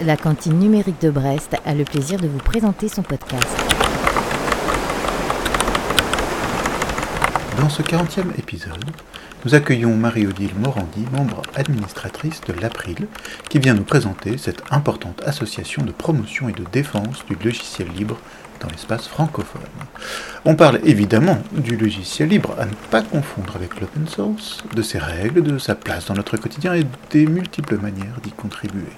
La cantine numérique de Brest a le plaisir de vous présenter son podcast. Dans ce 40e épisode, nous accueillons Marie-Odile Morandi, membre administratrice de l'April, qui vient nous présenter cette importante association de promotion et de défense du logiciel libre dans l'espace francophone. On parle évidemment du logiciel libre, à ne pas confondre avec l'open source, de ses règles, de sa place dans notre quotidien et des multiples manières d'y contribuer.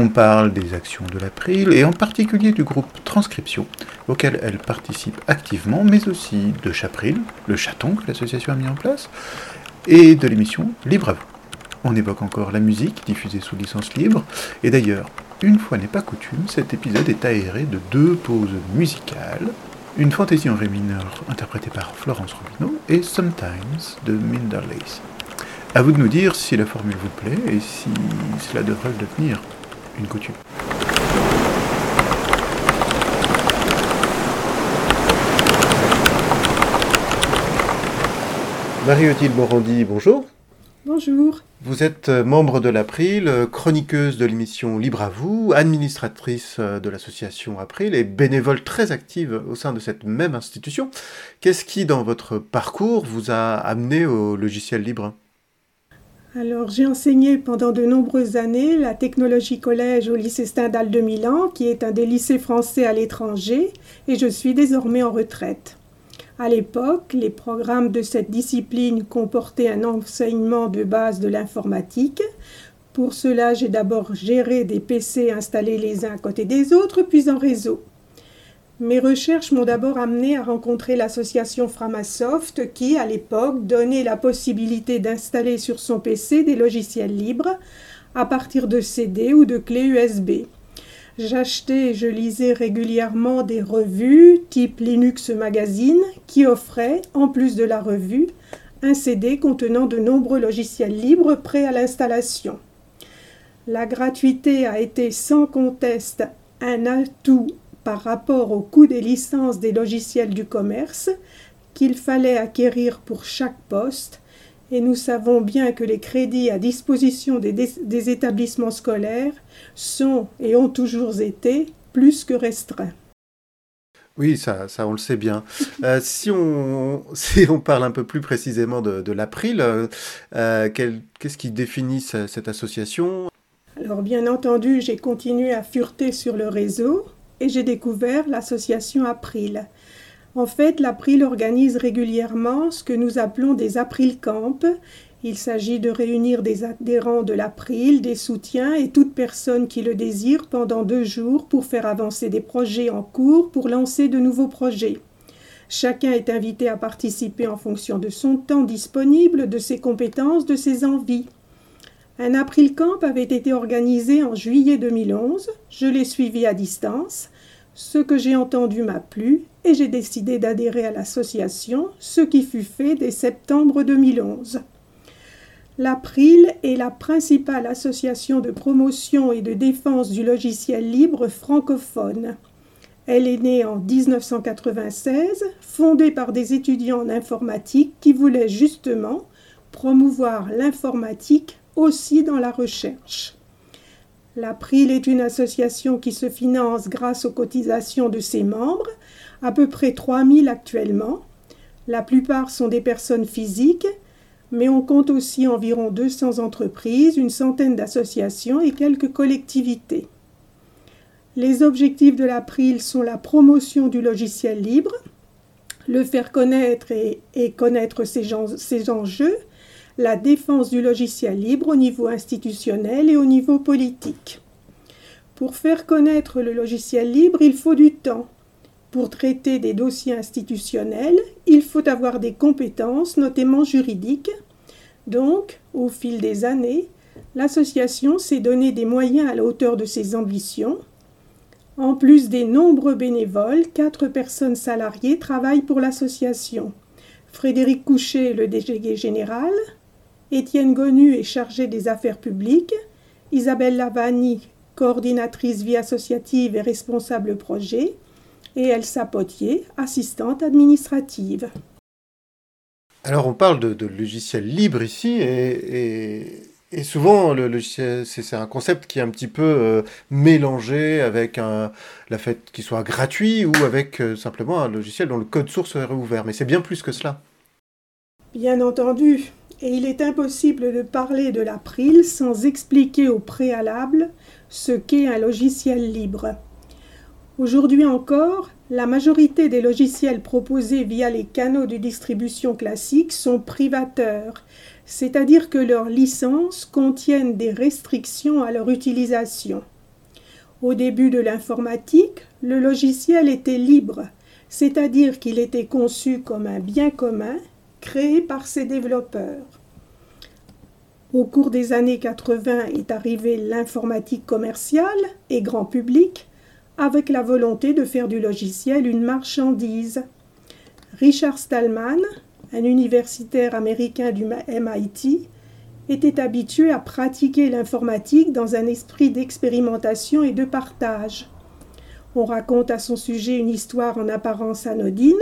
On parle des actions de l'April et en particulier du groupe Transcription, auquel elle participe activement, mais aussi de Chapril, le chaton que l'association a mis en place, et de l'émission Libre à. On évoque encore la musique diffusée sous licence libre, et d'ailleurs, une fois n'est pas coutume, cet épisode est aéré de deux pauses musicales, une fantaisie en ré mineur interprétée par Florence Robineau et Sometimes de Minder Lacey. À vous de nous dire si la formule vous plaît et si cela devrait devenir une coutume. Marie-Odile Morandi, bonjour. Bonjour. Vous êtes euh, membre de l'April, euh, chroniqueuse de l'émission Libre à vous, administratrice euh, de l'association April et bénévole très active au sein de cette même institution. Qu'est-ce qui, dans votre parcours, vous a amené au logiciel libre? Alors, j'ai enseigné pendant de nombreuses années la technologie collège au lycée Stendhal de Milan, qui est un des lycées français à l'étranger, et je suis désormais en retraite. À l'époque, les programmes de cette discipline comportaient un enseignement de base de l'informatique. Pour cela, j'ai d'abord géré des PC installés les uns à côté des autres, puis en réseau. Mes recherches m'ont d'abord amené à rencontrer l'association Framasoft qui, à l'époque, donnait la possibilité d'installer sur son PC des logiciels libres à partir de CD ou de clés USB. J'achetais et je lisais régulièrement des revues type Linux Magazine qui offraient, en plus de la revue, un CD contenant de nombreux logiciels libres prêts à l'installation. La gratuité a été sans conteste un atout par rapport au coût des licences des logiciels du commerce qu'il fallait acquérir pour chaque poste, et nous savons bien que les crédits à disposition des, établissements scolaires sont et ont toujours été plus que restreints. Oui, ça, ça on le sait bien. Euh, si, on, si on parle un peu plus précisément de, l'April, euh, qu'est-ce qui définit cette association? Alors bien entendu, j'ai continué à fureter sur le réseau et j'ai découvert l'association April. En fait, l'April organise régulièrement ce que nous appelons des April Camp. Il s'agit de réunir des adhérents de l'April, des soutiens et toute personne qui le désire pendant deux jours pour faire avancer des projets en cours, pour lancer de nouveaux projets. Chacun est invité à participer en fonction de son temps disponible, de ses compétences, de ses envies. Un April Camp avait été organisé en juillet 2011. Je l'ai suivi à distance. Ce que j'ai entendu m'a plu et j'ai décidé d'adhérer à l'association, ce qui fut fait dès septembre 2011. L'April est la principale association de promotion et de défense du logiciel libre francophone. Elle est née en 1996, fondée par des étudiants en informatique qui voulaient justement promouvoir l'informatique aussi dans la recherche. L'April est une association qui se finance grâce aux cotisations de ses membres, à peu près 3000 actuellement. La plupart sont des personnes physiques, mais on compte aussi environ 200 entreprises, une centaine d'associations et quelques collectivités. Les objectifs de l'April sont la promotion du logiciel libre, le faire connaître et, connaître ses enjeux, la défense du logiciel libre au niveau institutionnel et au niveau politique. Pour faire connaître le logiciel libre, il faut du temps. Pour traiter des dossiers institutionnels, il faut avoir des compétences, notamment juridiques. Donc, au fil des années, l'association s'est donné des moyens à la hauteur de ses ambitions. En plus des nombreux bénévoles, quatre personnes salariées travaillent pour l'association. Frédéric Couchet, le délégué général, Étienne Gonu est chargé des affaires publiques, Isabelle Lavani, coordinatrice vie associative et responsable projet, et Elsa Potier, assistante administrative. Alors on parle de, logiciels libres ici, et, Et souvent, le logiciel, c'est un concept qui est un petit peu euh, mélangé avec un, la fait qu'il soit gratuit ou avec euh, simplement un logiciel dont le code source est ouvert. Mais c'est bien plus que cela. Bien entendu. Et il est impossible de parler de l'April sans expliquer au préalable ce qu'est un logiciel libre. Aujourd'hui encore, la majorité des logiciels proposés via les canaux de distribution classiques sont privateurs, c'est-à-dire que leurs licences contiennent des restrictions à leur utilisation. Au début de l'informatique, le logiciel était libre, c'est-à-dire qu'il était conçu comme un bien commun créé par ses développeurs. Au cours des années 80 est arrivée l'informatique commerciale et grand public avec la volonté de faire du logiciel une marchandise. Richard Stallman, un universitaire américain du MIT, était habitué à pratiquer l'informatique dans un esprit d'expérimentation et de partage. On raconte à son sujet une histoire en apparence anodine.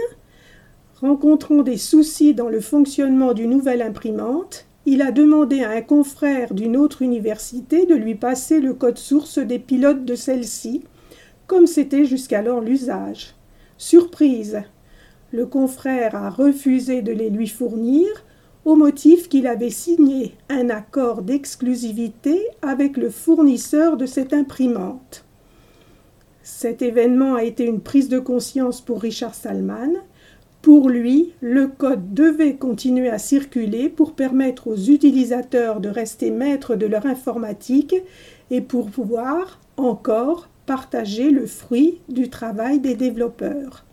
Rencontrant des soucis dans le fonctionnement d'une nouvelle imprimante, il a demandé à un confrère d'une autre université de lui passer le code source des pilotes de celle-ci, comme c'était jusqu'alors l'usage. Surprise le confrère a refusé de les lui fournir au motif qu'il avait signé un accord d'exclusivité avec le fournisseur de cette imprimante. Cet événement a été une prise de conscience pour Richard Salman. Pour lui, le code devait continuer à circuler pour permettre aux utilisateurs de rester maîtres de leur informatique et pour pouvoir encore partager le fruit du travail des développeurs.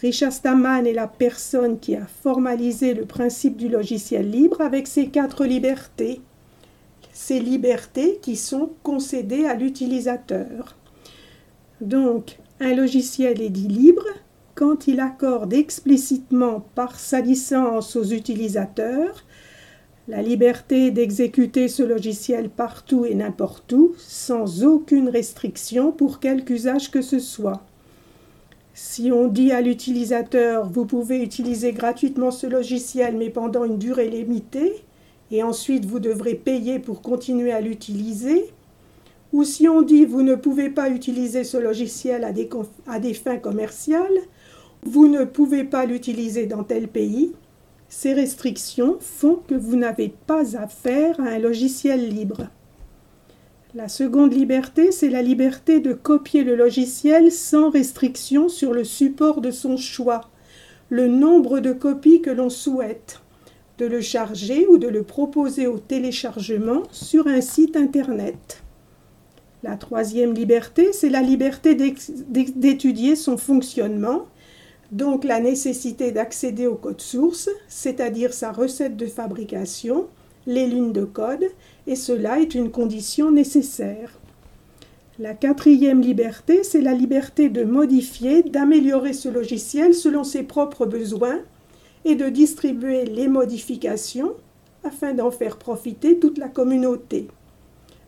Richard Stallman est la personne qui a formalisé le principe du logiciel libre avec ses quatre libertés. Ces libertés qui sont concédées à l'utilisateur. Donc, un logiciel est dit libre quand il accorde explicitement par sa licence aux utilisateurs la liberté d'exécuter ce logiciel partout et n'importe où, sans aucune restriction pour quelque usage que ce soit. Si on dit à l'utilisateur vous pouvez utiliser gratuitement ce logiciel mais pendant une durée limitée et ensuite vous devrez payer pour continuer à l'utiliser, ou si on dit vous ne pouvez pas utiliser ce logiciel à des, des fins commerciales, vous ne pouvez pas l'utiliser dans tel pays, ces restrictions font que vous n'avez pas affaire à un logiciel libre. La seconde liberté, c'est la liberté de copier le logiciel sans restriction sur le support de son choix, le nombre de copies que l'on souhaite, de le charger ou de le proposer au téléchargement sur un site Internet. La troisième liberté, c'est la liberté d'étudier son fonctionnement, donc la nécessité d'accéder au code source, c'est-à-dire sa recette de fabrication, les lignes de code, et cela est une condition nécessaire. La quatrième liberté, c'est la liberté de modifier, d'améliorer ce logiciel selon ses propres besoins et de distribuer les modifications afin d'en faire profiter toute la communauté.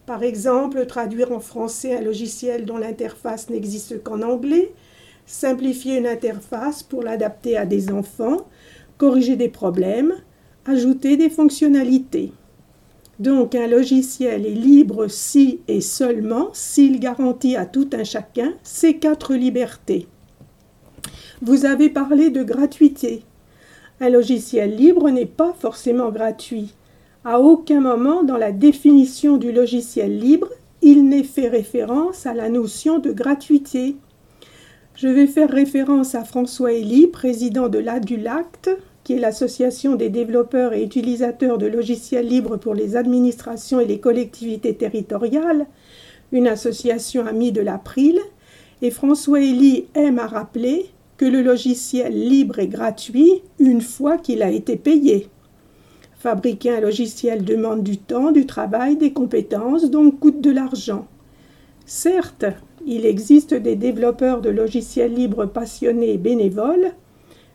Par exemple, traduire en français un logiciel dont l'interface n'existe qu'en anglais, simplifier une interface pour l'adapter à des enfants, corriger des problèmes, ajouter des fonctionnalités. Donc un logiciel est libre si et seulement s'il garantit à tout un chacun ces quatre libertés. Vous avez parlé de gratuité. Un logiciel libre n'est pas forcément gratuit. À aucun moment dans la définition du logiciel libre, il n'est fait référence à la notion de gratuité. Je vais faire référence à François Elie, président de l'ADULACT, qui est l'association des développeurs et utilisateurs de logiciels libres pour les administrations et les collectivités territoriales, une association amie de l'April, et François Elie aime à rappeler que le logiciel libre est gratuit une fois qu'il a été payé. Fabriquer un logiciel demande du temps, du travail, des compétences, donc coûte de l'argent. Certes, il existe des développeurs de logiciels libres passionnés et bénévoles,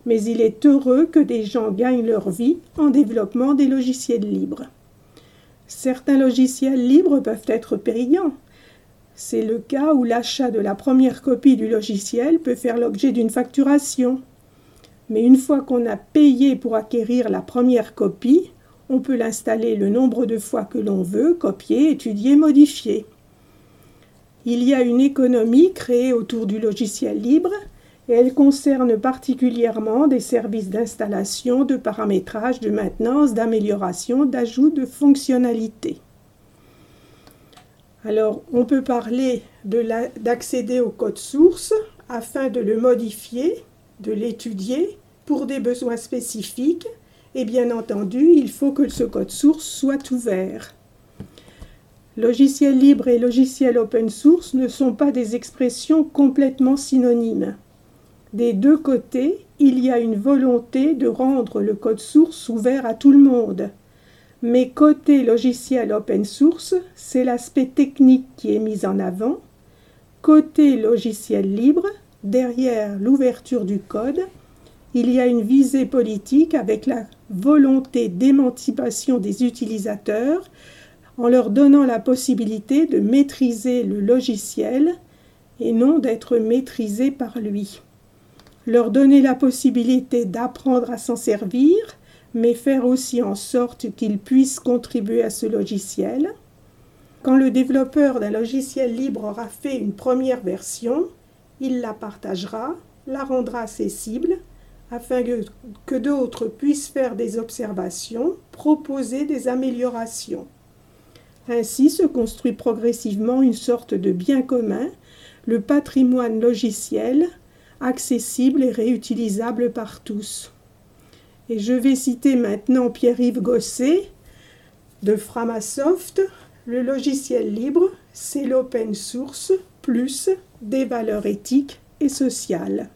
mais il est heureux que des gens gagnent leur vie en développement des logiciels libres. Certains logiciels libres peuvent être payants. C'est le cas où l'achat de la première copie du logiciel peut faire l'objet d'une facturation. Mais une fois qu'on a payé pour acquérir la première copie, On peut l'installer le nombre de fois que l'on veut, copier, étudier, modifier. Il y a une économie créée autour du logiciel libre et elle concerne particulièrement des services d'installation, de paramétrage, de maintenance, d'amélioration, d'ajout de fonctionnalités. Alors, on peut parler d'accéder au code source afin de le modifier, de l'étudier pour des besoins spécifiques. Et bien entendu, il faut que ce code source soit ouvert. Logiciel libre et logiciel open source ne sont pas des expressions complètement synonymes. Des deux côtés, il y a une volonté de rendre le code source ouvert à tout le monde. Mais côté logiciel open source, c'est l'aspect technique qui est mis en avant. Côté logiciel libre, derrière l'ouverture du code, il y a une visée politique avec la volonté d'émancipation des utilisateurs en leur donnant la possibilité de maîtriser le logiciel et non d'être maîtrisé par lui. Leur donner la possibilité d'apprendre à s'en servir mais faire aussi en sorte qu'il puisse contribuer à ce logiciel. Quand le développeur d'un logiciel libre aura fait une première version, il la partagera, la rendra accessible, afin que, que d'autres puissent faire des observations, proposer des améliorations. Ainsi se construit progressivement une sorte de bien commun, le patrimoine logiciel, accessible et réutilisable par tous. Et je vais citer maintenant Pierre-Yves Gosset de Framasoft. Le logiciel libre, c'est l'open source plus des valeurs éthiques et sociales.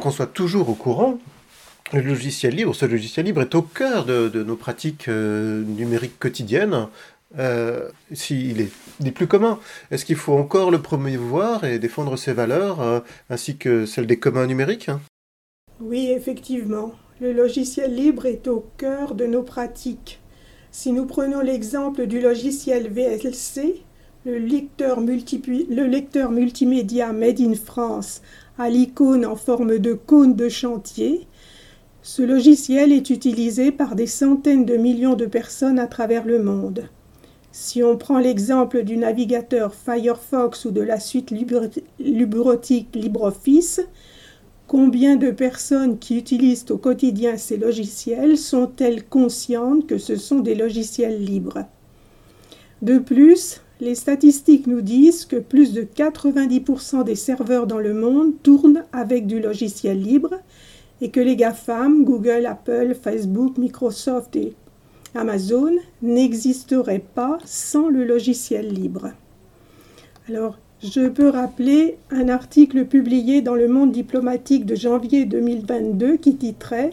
Qu'on soit toujours au courant, le logiciel libre, ce logiciel libre est au cœur de, nos pratiques euh, numériques quotidiennes. Euh, s'il est des plus communs, est-ce qu'il faut encore le promouvoir et défendre ses valeurs, euh, ainsi que celles des communs numériques? Oui, effectivement. Le logiciel libre est au cœur de nos pratiques. Si nous prenons l'exemple du logiciel VLC, le lecteur, le lecteur multimédia Made in France à l'icône en forme de cône de chantier, ce logiciel est utilisé par des centaines de millions de personnes à travers le monde. Si on prend l'exemple du navigateur Firefox ou de la suite LibreOffice, combien de personnes qui utilisent au quotidien ces logiciels sont-elles conscientes que ce sont des logiciels libres? De plus, les statistiques nous disent que plus de 90% des serveurs dans le monde tournent avec du logiciel libre et que les GAFAM, Google, Apple, Facebook, Microsoft et Amazon n'existeraient pas sans le logiciel libre. Alors, je peux rappeler un article publié dans le monde diplomatique de janvier 2022 qui titrait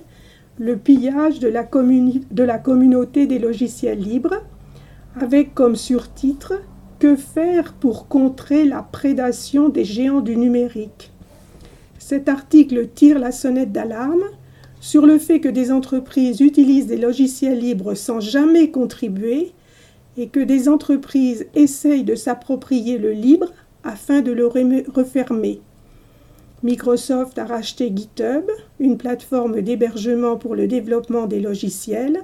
Le pillage de la, communauté des logiciels libres, avec comme surtitre Que faire pour contrer la prédation des géants du numérique? Cet article tire la sonnette d'alarme sur le fait que des entreprises utilisent des logiciels libres sans jamais contribuer et que des entreprises essayent de s'approprier le libre afin de le refermer. Microsoft a racheté GitHub, une plateforme d'hébergement pour le développement des logiciels.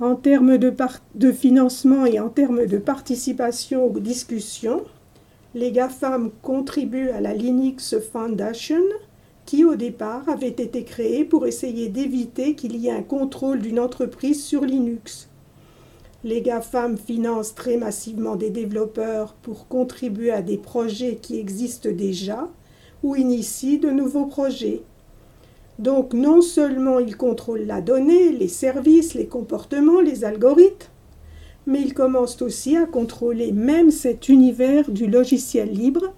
En termes de, financement et en termes de participation aux discussions, les GAFAM contribuent à la Linux Foundation, qui au départ avait été créée pour essayer d'éviter qu'il y ait un contrôle d'une entreprise sur Linux. Les GAFAM financent très massivement des développeurs pour contribuer à des projets qui existent déjà ou initient de nouveaux projets. Donc non seulement ils contrôlent la donnée, les services, les comportements, les algorithmes, mais ils commencent aussi à contrôler même cet univers du logiciel libre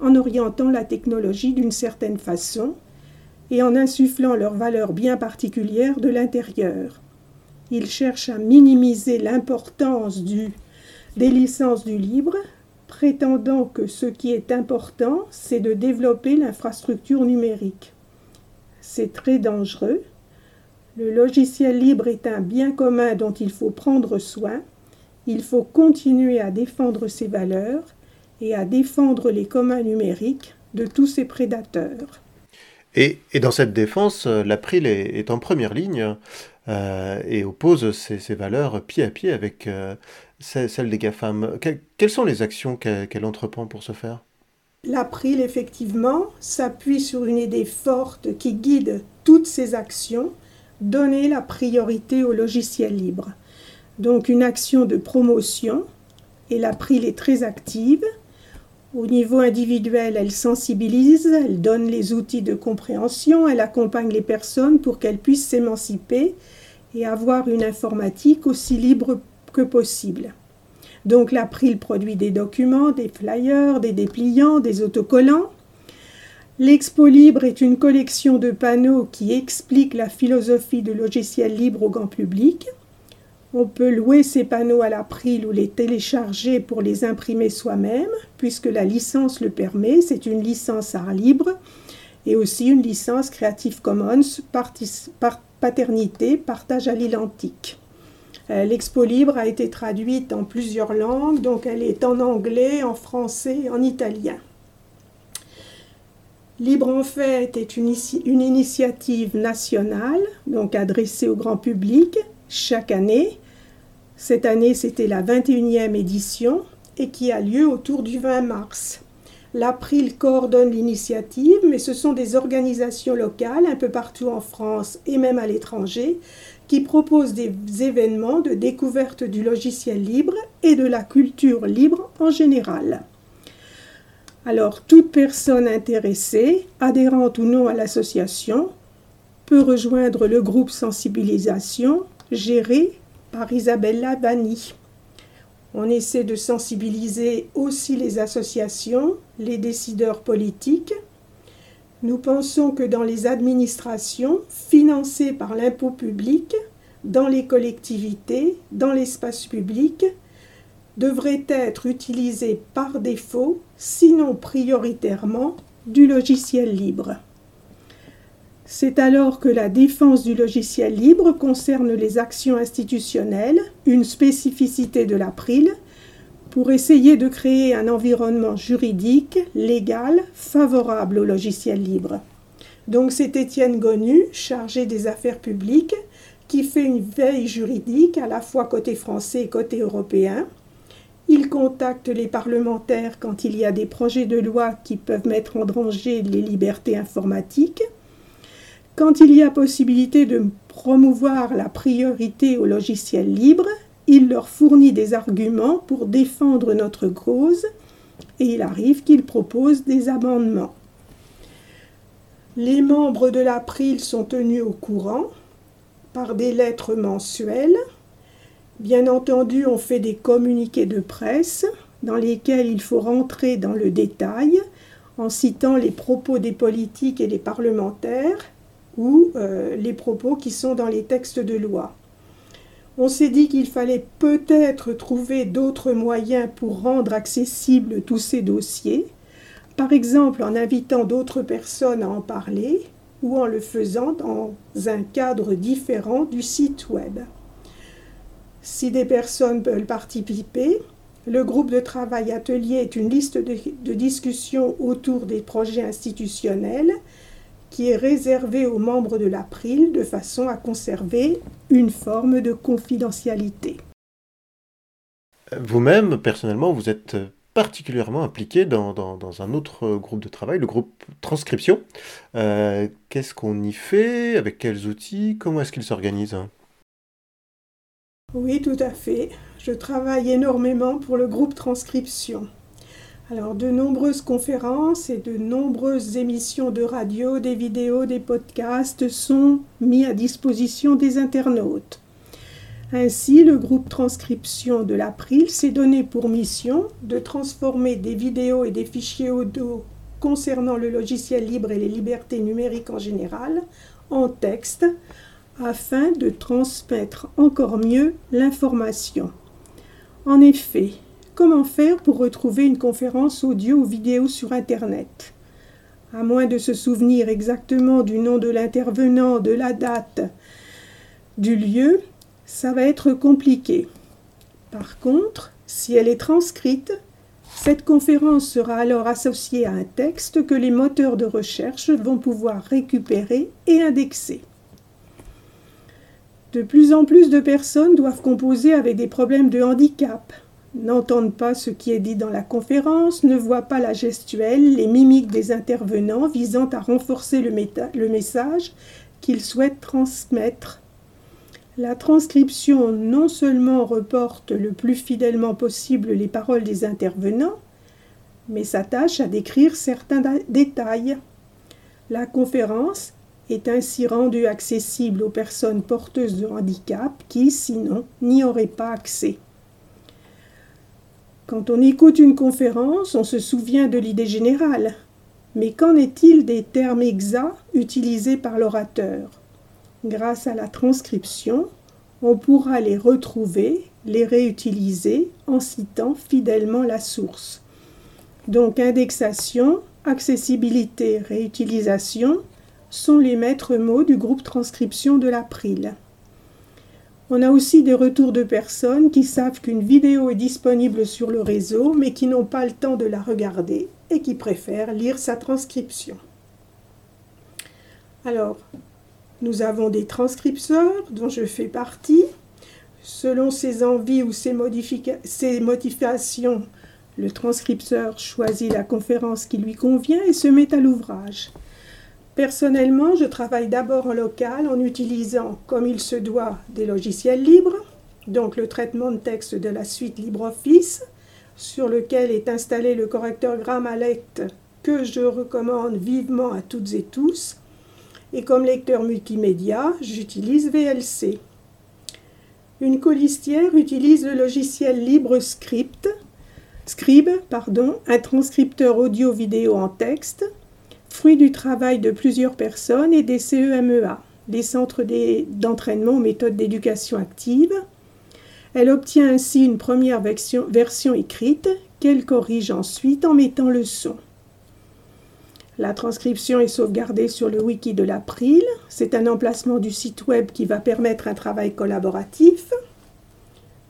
en orientant la technologie d'une certaine façon et en insufflant leurs valeurs bien particulières de l'intérieur. Ils cherchent à minimiser l'importance des licences du libre, prétendant que ce qui est important, c'est de développer l'infrastructure numérique. C'est très dangereux. Le logiciel libre est un bien commun dont il faut prendre soin il faut continuer à défendre ces valeurs et à défendre les communs numériques de tous ces prédateurs. Et, dans cette défense, euh, l'April est, en première ligne euh, et oppose ces, valeurs pied à pied avec euh, celles des GAFAM. quelles sont les actions qu'elle entreprend pour ce faire? L'April, effectivement, s'appuie sur une idée forte qui guide toutes ses actions, donner la priorité au logiciel libre donc une action de promotion et l'April est très active. Au niveau individuel, elle sensibilise, elle donne les outils de compréhension, elle accompagne les personnes pour qu'elles puissent s'émanciper et avoir une informatique aussi libre que possible. Donc l'April produit des documents, des flyers, des dépliants, des autocollants. L'Expo Libre est une collection de panneaux qui explique la philosophie du logiciel libre au grand public. On peut louer ces panneaux à l'April ou les télécharger pour les imprimer soi-même, puisque la licence le permet. C'est une licence art libre et aussi une licence Creative Commons paternité, partage à l'identique. Euh, L'expo libre a été traduite en plusieurs langues, donc elle est en anglais, en français en italien. Libre en fait est une, une initiative nationale, donc adressée au grand public chaque année cette année, c'était la 21e édition et qui a lieu autour du 20 mars. L'April coordonne l'initiative, mais ce sont des organisations locales un peu partout en France et même à l'étranger qui proposent des événements de découverte du logiciel libre et de la culture libre en général. Alors, toute personne intéressée, adhérente ou non à l'association, peut rejoindre le groupe sensibilisation géré par Isabella Vanni. On essaie de sensibiliser aussi les associations, les décideurs politiques. Nous pensons que dans les administrations financées par l'impôt public, dans les collectivités, dans l'espace public, devrait être utilisé par défaut, sinon prioritairement, du logiciel libre. C'est alors que la défense du logiciel libre concerne les actions institutionnelles, une spécificité de l'April, pour essayer de créer un environnement juridique, légal, favorable au logiciel libre. Donc c'est Étienne Gonu, chargé des affaires publiques, qui fait une veille juridique à la fois côté français et côté européen, il contacte les parlementaires quand il y a des projets de loi qui peuvent mettre en danger les libertés informatiques. Quand il y a possibilité de promouvoir la priorité au logiciel libre, il leur fournit des arguments pour défendre notre cause et il arrive qu'il propose des amendements. Les membres de l'April sont tenus au courant par des lettres mensuelles Bien entendu, on fait des communiqués de presse dans lesquels il faut rentrer dans le détail en citant les propos des politiques et des parlementaires ou euh, les propos qui sont dans les textes de loi. On s'est dit qu'il fallait peut-être trouver d'autres moyens pour rendre accessibles tous ces dossiers, par exemple en invitant d'autres personnes à en parler ou en le faisant dans un cadre différent du site web. Si des personnes veulent participer, le groupe de travail atelier est une liste de, de discussion autour des projets institutionnels qui est réservée aux membres de l'April de façon à conserver une forme de confidentialité. Vous-même, personnellement, vous êtes particulièrement impliqué dans, un autre groupe de travail, le groupe transcription. Euh, qu'est-ce qu'on y fait? Avec quels outils? Comment est-ce qu'il s'organise? Oui, tout à fait. Je travaille énormément pour le groupe Transcription. Alors, de nombreuses conférences et de nombreuses émissions de radio, des vidéos, des podcasts sont mis à disposition des internautes. Ainsi, le groupe Transcription de l'April s'est donné pour mission de transformer des vidéos et des fichiers audio concernant le logiciel libre et les libertés numériques en général en texte afin de transmettre encore mieux l'information. En effet, comment faire pour retrouver une conférence audio ou vidéo sur Internet? À moins de se souvenir exactement du nom de l'intervenant, de la date, du lieu, ça va être compliqué. Par contre, si elle est transcrite, cette conférence sera alors associée à un texte que les moteurs de recherche vont pouvoir récupérer et indexer. De plus en plus de personnes doivent composer avec des problèmes de handicap, n'entendent pas ce qui est dit dans la conférence, ne voient pas la gestuelle, les mimiques des intervenants visant à renforcer le, message qu'ils souhaitent transmettre. La transcription non seulement reporte le plus fidèlement possible les paroles des intervenants, mais s'attache à décrire certains détails. La conférence est ainsi rendu accessible aux personnes porteuses de handicap qui, sinon, n'y auraient pas accès. Quand on écoute une conférence, on se souvient de l'idée générale. Mais qu'en est-il des termes exacts utilisés par l'orateur? Grâce à la transcription, on pourra les retrouver, les réutiliser en citant fidèlement la source. Donc indexation, accessibilité, réutilisation, sont les maîtres mots du groupe transcription de l'April. On a aussi des retours de personnes qui savent qu'une vidéo est disponible sur le réseau mais qui n'ont pas le temps de la regarder et qui préfèrent lire sa transcription. Alors, nous avons des transcripteurs dont je fais partie. Selon ses envies ou ses, ses motivations, le transcripteur choisit la conférence qui lui convient et se met à l'ouvrage. Personnellement, je travaille d'abord en local en utilisant, comme il se doit, des logiciels libres, donc le traitement de texte de la suite LibreOffice, sur lequel est installé le correcteur Grammalect que je recommande vivement à toutes et tous. Et comme lecteur multimédia, j'utilise VLC. Une colistière utilise le logiciel LibreScript, Scribe, pardon, un transcripteur audio-vidéo en texte, fruit du travail de plusieurs personnes et des CEMEA, des centres d'entraînement aux méthodes d'éducation active. Elle obtient ainsi une première version, version écrite qu'elle corrige ensuite en mettant le son. La transcription est sauvegardée sur le wiki de l'April. C'est un emplacement du site web qui va permettre un travail collaboratif.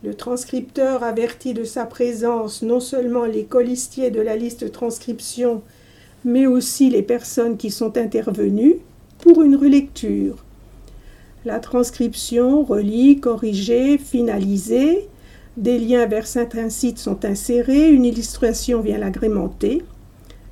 Le transcripteur avertit de sa présence non seulement les colistiers de la liste transcription, mais aussi les personnes qui sont intervenues pour une relecture. La transcription, relie, corrigée, finalisée, des liens vers certains sites sont insérés, une illustration vient l'agrémenter.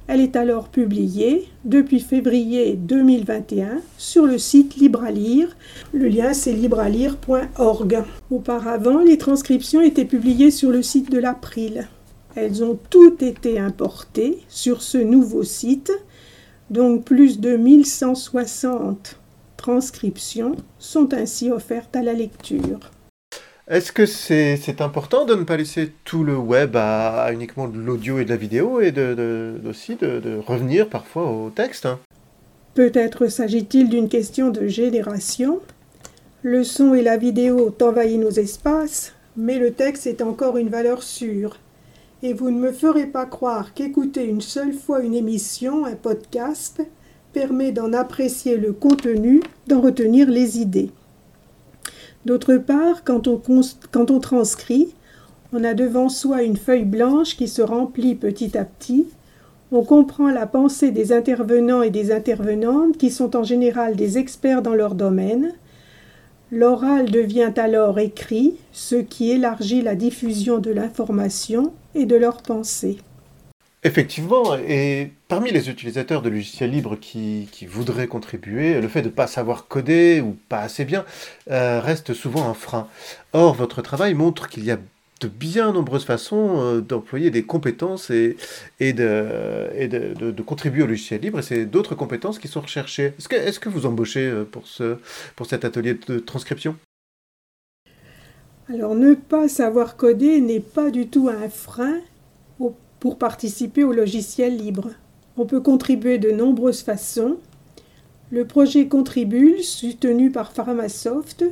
Elle est alors publiée depuis février 2021 sur le site Libre à lire. Le lien c'est librealire.org. Auparavant, les transcriptions étaient publiées sur le site de l'April. Elles ont toutes été importées sur ce nouveau site, donc plus de 1160 transcriptions sont ainsi offertes à la lecture. Est-ce que c'est important de ne pas laisser tout le web à, uniquement de l'audio et de la vidéo et de, aussi de, revenir parfois au texte hein? Peut-être s'agit-il d'une question de génération. Le son et la vidéo ont envahi nos espaces, mais le texte est encore une valeur sûre. Et vous ne me ferez pas croire qu'écouter une seule fois une émission, un podcast, permet d'en apprécier le contenu, d'en retenir les idées. D'autre part, quand on, transcrit, on a devant soi une feuille blanche qui se remplit petit à petit. On comprend la pensée des intervenants et des intervenantes qui sont en général des experts dans leur domaine. L'oral devient alors écrit, ce qui élargit la diffusion de l'information et de leurs pensées. Effectivement, et parmi les utilisateurs de logiciels libres qui, voudraient contribuer, le fait de ne pas savoir coder ou pas assez bien euh, reste souvent un frein. Or, votre travail montre qu'il y a de bien nombreuses façons euh, d'employer des compétences et, de, contribuer au logiciel libre, et c'est d'autres compétences qui sont recherchées. Est-ce que, vous embauchez euh, pour cet atelier de transcription? Alors ne pas savoir coder n'est pas du tout un frein pour participer au logiciel libre. On peut contribuer de nombreuses façons. Le projet Contribule, soutenu par Pharmasoft,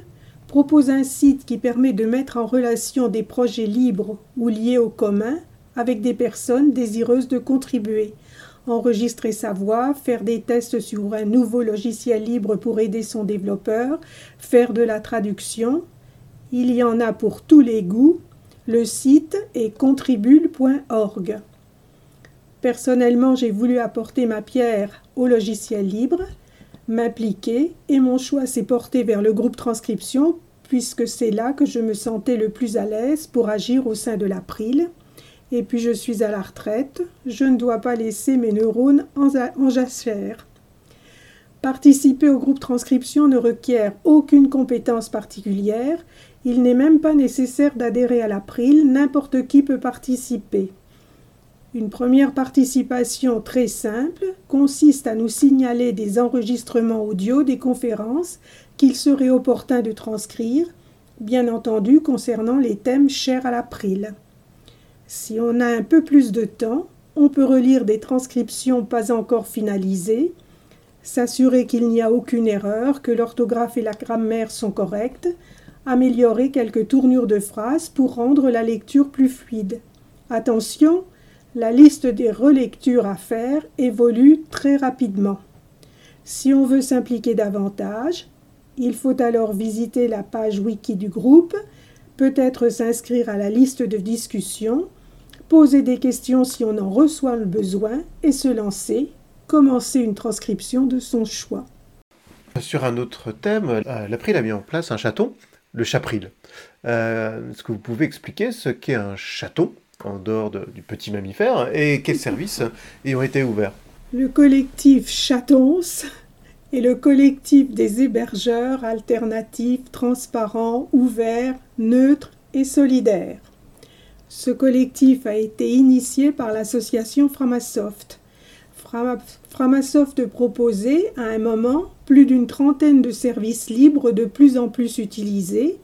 propose un site qui permet de mettre en relation des projets libres ou liés au commun avec des personnes désireuses de contribuer. Enregistrer sa voix, faire des tests sur un nouveau logiciel libre pour aider son développeur, faire de la traduction. Il y en a pour tous les goûts le site est contribule.org. Personnellement, j'ai voulu apporter ma pierre au logiciel libre, m'impliquer et mon choix s'est porté vers le groupe transcription puisque c'est là que je me sentais le plus à l'aise pour agir au sein de l'April. Et puis je suis à la retraite, je ne dois pas laisser mes neurones en, en. Participer au groupe transcription ne requiert aucune compétence particulière il n'est même pas nécessaire d'adhérer à l'April, n'importe qui peut participer. Une première participation très simple consiste à nous signaler des enregistrements audio des conférences qu'il serait opportun de transcrire, bien entendu concernant les thèmes chers à l'April. Si on a un peu plus de temps, on peut relire des transcriptions pas encore finalisées, s'assurer qu'il n'y a aucune erreur, que l'orthographe et la grammaire sont correctes, améliorer quelques tournures de phrases pour rendre la lecture plus fluide. Attention, la liste des relectures à faire évolue très rapidement. Si on veut s'impliquer davantage, il faut alors visiter la page wiki du groupe, peut-être s'inscrire à la liste de discussion, poser des questions si on en reçoit le besoin et se lancer, commencer une transcription de son choix. Sur un autre thème, euh, l'April a mis en place un chaton le chapril. Euh, est-ce que vous pouvez expliquer ce qu'est un chaton en dehors du petit mammifère et quels services y ont été ouverts? Le collectif Chatons est le collectif des hébergeurs alternatifs, transparents, ouverts, neutres et solidaires. Ce collectif a été initié par l'association Framasoft. Framasoft proposait à un moment plus d'une trentaine de services libres de plus en plus utilisés.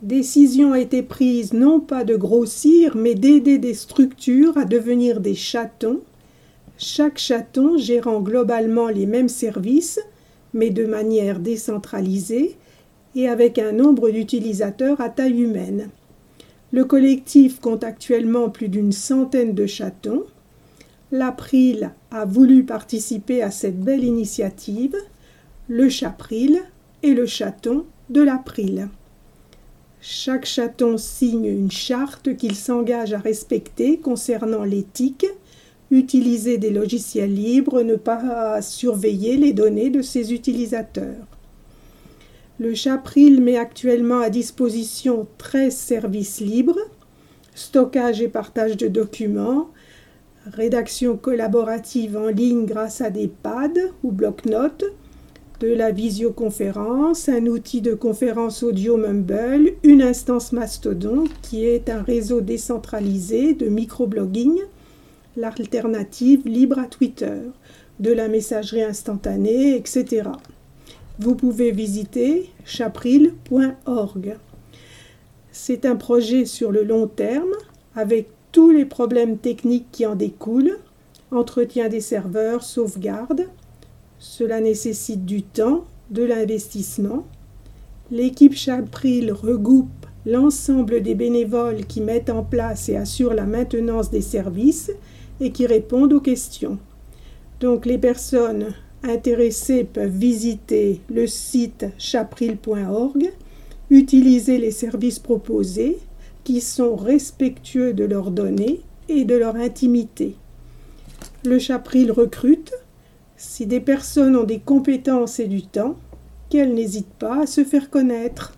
Décision a été prise non pas de grossir, mais d'aider des structures à devenir des chatons, chaque chaton gérant globalement les mêmes services, mais de manière décentralisée et avec un nombre d'utilisateurs à taille humaine. Le collectif compte actuellement plus d'une centaine de chatons. L'April a voulu participer à cette belle initiative, le Chapril et le chaton de l'April. Chaque chaton signe une charte qu'il s'engage à respecter concernant l'éthique, utiliser des logiciels libres, ne pas surveiller les données de ses utilisateurs. Le Chapril met actuellement à disposition 13 services libres, stockage et partage de documents, rédaction collaborative en ligne grâce à des pads ou bloc-notes, de la visioconférence, un outil de conférence audio Mumble, une instance Mastodon qui est un réseau décentralisé de microblogging, l'alternative libre à Twitter, de la messagerie instantanée, etc. Vous pouvez visiter chapril.org. C'est un projet sur le long terme avec tous les problèmes techniques qui en découlent, entretien des serveurs, sauvegarde, cela nécessite du temps, de l'investissement. L'équipe Chapril regroupe l'ensemble des bénévoles qui mettent en place et assurent la maintenance des services et qui répondent aux questions. Donc les personnes intéressées peuvent visiter le site chapril.org, utiliser les services proposés qui sont respectueux de leurs données et de leur intimité. Le Chapril recrute si des personnes ont des compétences et du temps, qu'elles n'hésitent pas à se faire connaître.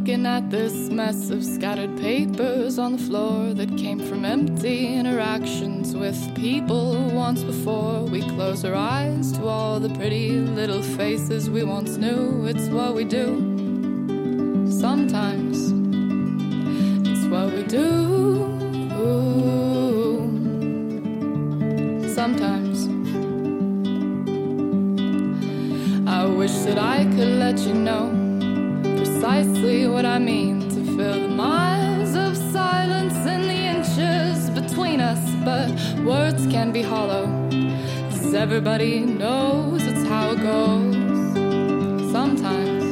Looking at this mess of scattered papers on the floor that came from empty interactions with people once before. We close our eyes to all the pretty little faces we once knew. It's what we do. Sometimes it's what we do. Sometimes I wish that I could let you know precisely what I mean to fill the miles of silence in the inches between us, but words can be hollow. Cause everybody knows it's how it goes. Sometimes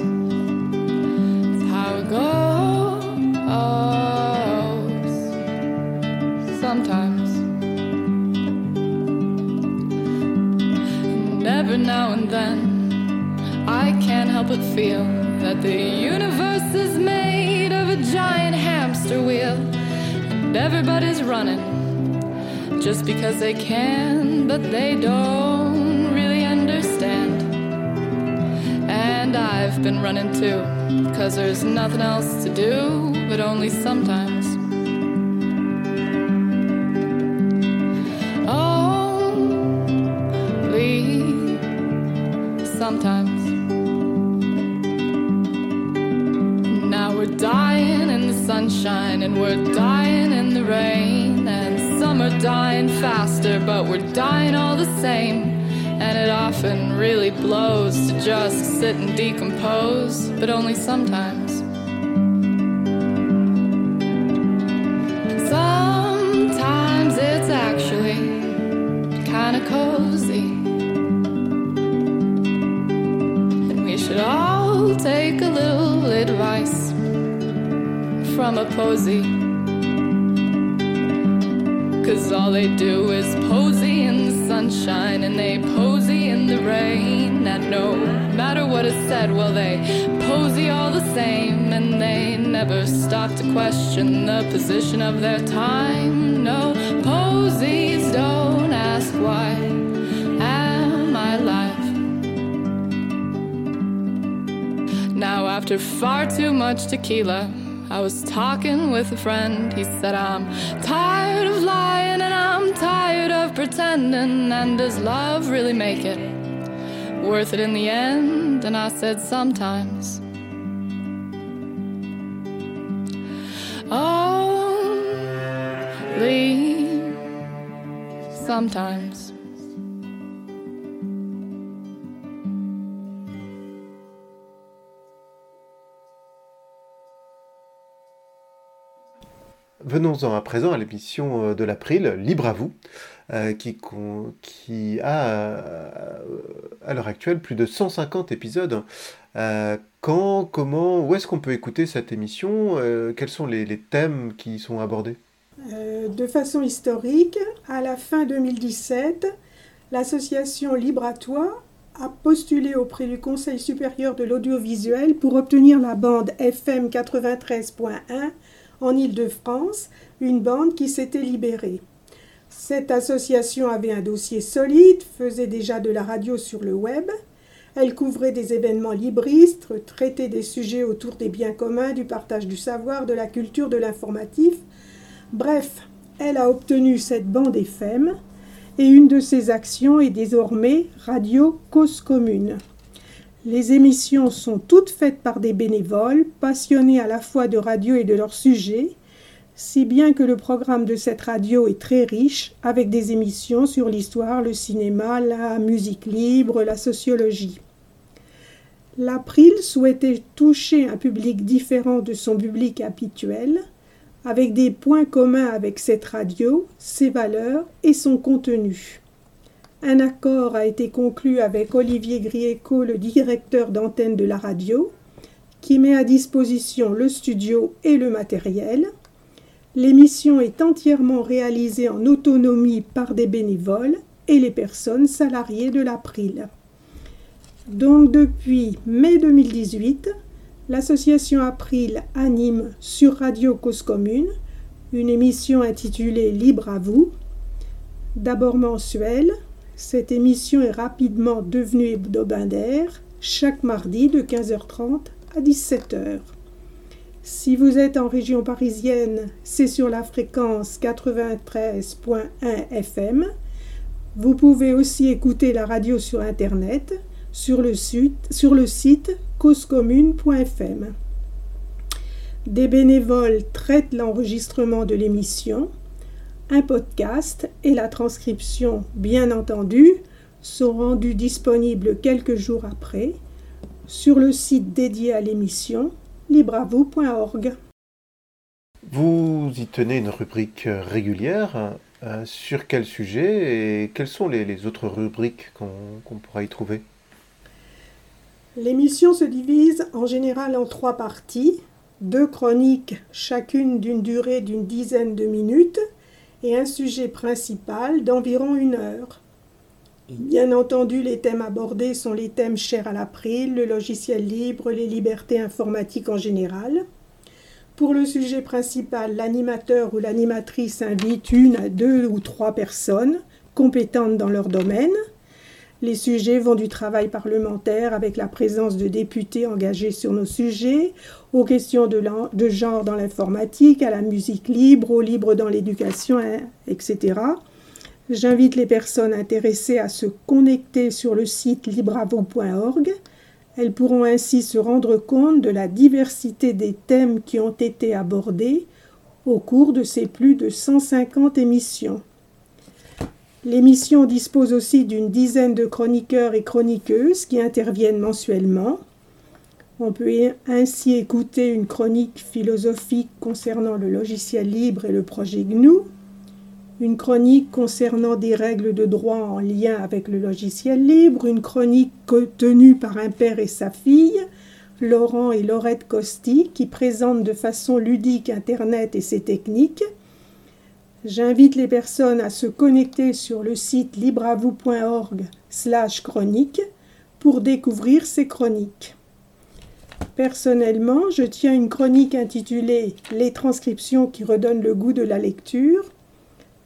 it's how it goes sometimes. And every now and then, I can't help but feel that the universe is made of a giant hamster wheel. And everybody's running just because they can, but they don't really understand. And I've been running too, cause there's nothing else to do, but only sometimes. sometimes. We're dying in the rain. And some are dying faster, but we're dying all the same. And it often really blows to just sit and decompose, but only sometimes. Posy. Cause all they do is posy in the sunshine and they posy in the rain. And no matter what is said, well, they posy all the same. And they never stop to question the position of their time. No, posies don't ask why am I alive. Now, after far too much tequila, I was talking with a friend. He said, I'm tired of lying and I'm tired of pretending. And does love really make it worth it in the end? And I said, Sometimes. Only sometimes. Venons-en à présent à l'émission de l'April, Libre à vous, qui, qui, a à l'heure actuelle plus de 150 épisodes. quand, comment, où est-ce qu'on peut écouter cette émission Quels sont les, les, thèmes qui sont abordés? De façon historique, à la fin 2017, l'association Libre à toi a postulé auprès du Conseil supérieur de l'audiovisuel pour obtenir la bande FM 93.1 en Île-de-France, une bande qui s'était libérée. Cette association avait un dossier solide, faisait déjà de la radio sur le web. Elle couvrait des événements libristes, traitait des sujets autour des biens communs, du partage du savoir, de la culture, de l'informatif. Bref, elle a obtenu cette bande FM et une de ses actions est désormais Radio Cause Commune. Les émissions sont toutes faites par des bénévoles, passionnés à la fois de radio et de leur sujet, si bien que le programme de cette radio est très riche, avec des émissions sur l'histoire, le cinéma, la musique libre, la sociologie. L'April souhaitait toucher un public différent de son public habituel, avec des points communs avec cette radio, ses valeurs et son contenu. Un accord a été conclu avec Olivier Grieco, le directeur d'antenne de la radio, qui met à disposition le studio et le matériel. L'émission est entièrement réalisée en autonomie par des bénévoles et les personnes salariées de l'April. Donc depuis mai 2018, l'association April anime sur Radio Cause Commune une émission intitulée Libre à vous. D'abord mensuelle, cette émission est rapidement devenue hebdomadaire chaque mardi de 15h30 à 17h. Si vous êtes en région parisienne, c'est sur la fréquence 93.1 FM. Vous pouvez aussi écouter la radio sur Internet sur le site, sur le site causecommune.fm. Des bénévoles traitent l'enregistrement de l'émission. Un podcast et la transcription, bien entendu, sont rendus disponibles quelques jours après sur le site dédié à l'émission libravou.org. Vous y tenez une rubrique régulière. Euh, sur quel sujet et quelles sont les, autres rubriques qu'on pourra y trouver? L'émission se divise en général en trois parties, deux chroniques chacune d'une durée d'une dizaine de minutes et un sujet principal d'environ une heure. Bien entendu, les thèmes abordés sont les thèmes chers à l'April, le logiciel libre, les libertés informatiques en général. Pour le sujet principal, l'animateur ou l'animatrice invite une à deux ou trois personnes compétentes dans leur domaine. Les sujets vont du travail parlementaire avec la présence de députés engagés sur nos sujets, aux questions de, genre dans l'informatique, à la musique libre, au libre dans l'éducation, hein, etc. J'invite les personnes intéressées à se connecter sur le site libravo.org. Elles pourront ainsi se rendre compte de la diversité des thèmes qui ont été abordés au cours de ces plus de 150 émissions. L'émission dispose aussi d'une dizaine de chroniqueurs et chroniqueuses qui interviennent mensuellement. On peut ainsi écouter une chronique philosophique concernant le logiciel libre et le projet GNU, une chronique concernant des règles de droit en lien avec le logiciel libre, une chronique tenue par un père et sa fille, Laurent et Laurette Costi, qui présentent de façon ludique Internet et ses techniques, J'invite les personnes à se connecter sur le site libravou.org slash chronique pour découvrir ces chroniques. Personnellement, je tiens une chronique intitulée Les transcriptions qui redonnent le goût de la lecture,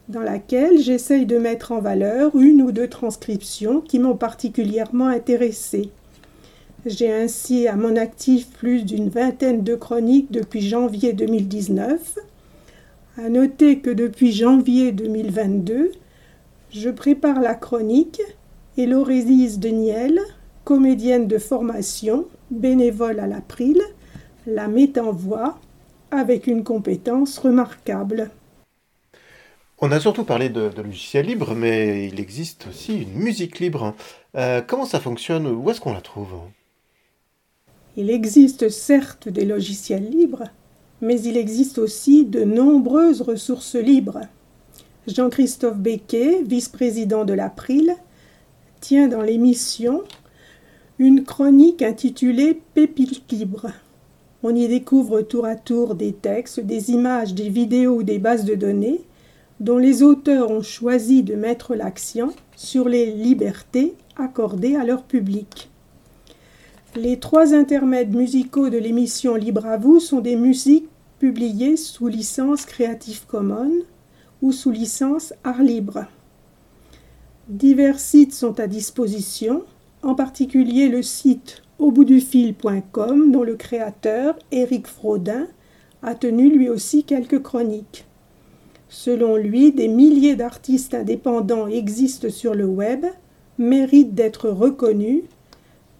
dans laquelle j'essaye de mettre en valeur une ou deux transcriptions qui m'ont particulièrement intéressée. J'ai ainsi à mon actif plus d'une vingtaine de chroniques depuis janvier 2019 à noter que depuis janvier 2022, je prépare la chronique et Laurésis Deniel, comédienne de formation, bénévole à l'April, la met en voix avec une compétence remarquable. On a surtout parlé de, logiciels libres, mais il existe aussi une musique libre. Euh, comment ça fonctionne? Où est-ce qu'on la trouve? Il existe certes des logiciels libres, mais il existe aussi de nombreuses ressources libres. Jean-Christophe Becquet, vice-président de l'April, tient dans l'émission une chronique intitulée Pépites libres. On y découvre tour à tour des textes, des images, des vidéos ou des bases de données dont les auteurs ont choisi de mettre l'accent sur les libertés accordées à leur public. Les trois intermèdes musicaux de l'émission Libre à vous sont des musiques publiées sous licence Creative Commons ou sous licence Art Libre. Divers sites sont à disposition, en particulier le site auboutdufil.com dont le créateur, Éric Frodin, a tenu lui aussi quelques chroniques. Selon lui, des milliers d'artistes indépendants existent sur le web, méritent d'être reconnus,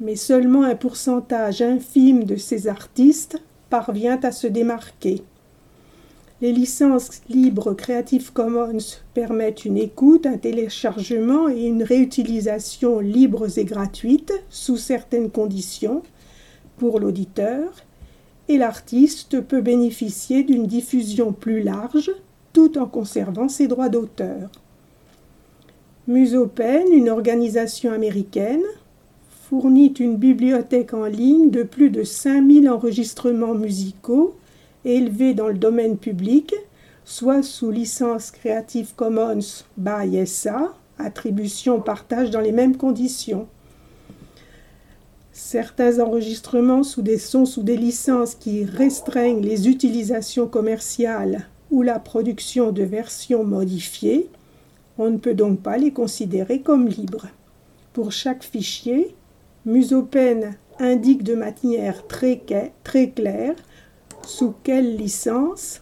mais seulement un pourcentage infime de ces artistes parvient à se démarquer. Les licences libres Creative Commons permettent une écoute, un téléchargement et une réutilisation libres et gratuites sous certaines conditions pour l'auditeur, et l'artiste peut bénéficier d'une diffusion plus large tout en conservant ses droits d'auteur. Musopen, une organisation américaine, fournit une bibliothèque en ligne de plus de 5000 enregistrements musicaux élevés dans le domaine public, soit sous licence Creative Commons by SA, attribution partage dans les mêmes conditions. Certains enregistrements sous des sons sous des licences qui restreignent les utilisations commerciales ou la production de versions modifiées, on ne peut donc pas les considérer comme libres. Pour chaque fichier, Musopen indique de manière très, claire sous quelle licence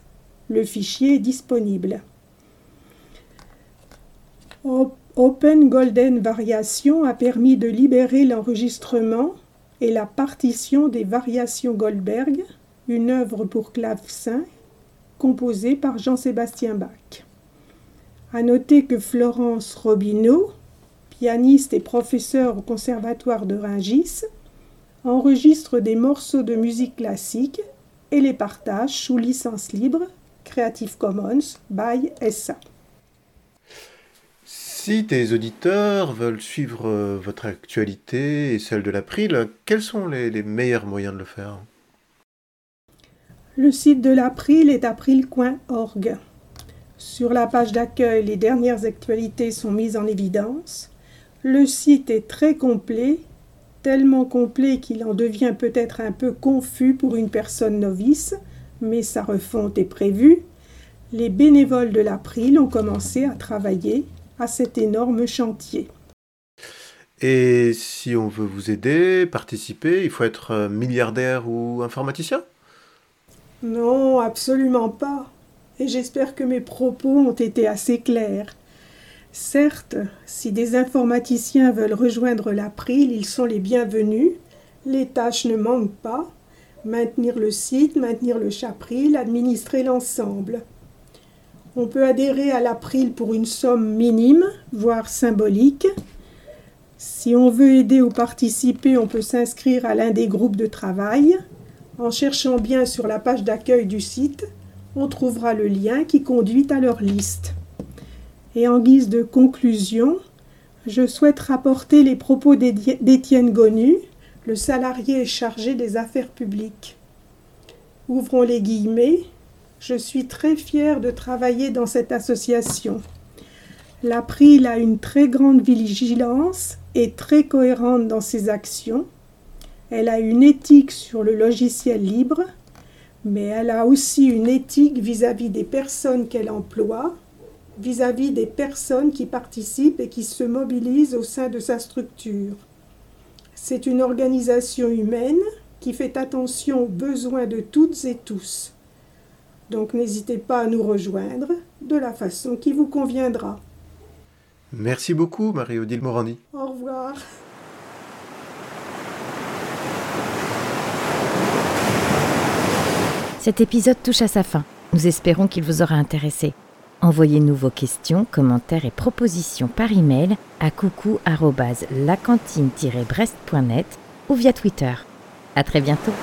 le fichier est disponible. Open Golden Variation a permis de libérer l'enregistrement et la partition des variations Goldberg, une œuvre pour clavecin composé par Jean-Sébastien Bach. À noter que Florence Robineau, pianiste et professeure au Conservatoire de Rungis, enregistre des morceaux de musique classique et les partage sous licence libre Creative Commons by SA. Si tes auditeurs veulent suivre euh, votre actualité et celle de l'April, quels sont les, les meilleurs moyens de le faire? Le site de l'April est april.org. Sur la page d'accueil, les dernières actualités sont mises en évidence. Le site est très complet, tellement complet qu'il en devient peut-être un peu confus pour une personne novice, mais sa refonte est prévue. Les bénévoles de l'April ont commencé à travailler à cet énorme chantier. Et si on veut vous aider, participer, il faut être milliardaire ou informaticien? Non, absolument pas. Et j'espère que mes propos ont été assez clairs. Certes, si des informaticiens veulent rejoindre l'April, ils sont les bienvenus. Les tâches ne manquent pas. Maintenir le site, maintenir le chapril, administrer l'ensemble. On peut adhérer à l'April pour une somme minime, voire symbolique. Si on veut aider ou participer, on peut s'inscrire à l'un des groupes de travail. En cherchant bien sur la page d'accueil du site, on trouvera le lien qui conduit à leur liste. Et en guise de conclusion, je souhaite rapporter les propos d'Étienne Gonu, le salarié chargé des affaires publiques. Ouvrons les guillemets. Je suis très fier de travailler dans cette association. L'April a une très grande vigilance et très cohérente dans ses actions. Elle a une éthique sur le logiciel libre, mais elle a aussi une éthique vis-à-vis des personnes qu'elle emploie, vis-à-vis des personnes qui participent et qui se mobilisent au sein de sa structure. C'est une organisation humaine qui fait attention aux besoins de toutes et tous. Donc n'hésitez pas à nous rejoindre de la façon qui vous conviendra. Merci beaucoup, Marie-Odile Morandi. Au revoir. Cet épisode touche à sa fin. Nous espérons qu'il vous aura intéressé. Envoyez-nous vos questions, commentaires et propositions par email à coucou@lacantine-brest.net ou via Twitter. À très bientôt.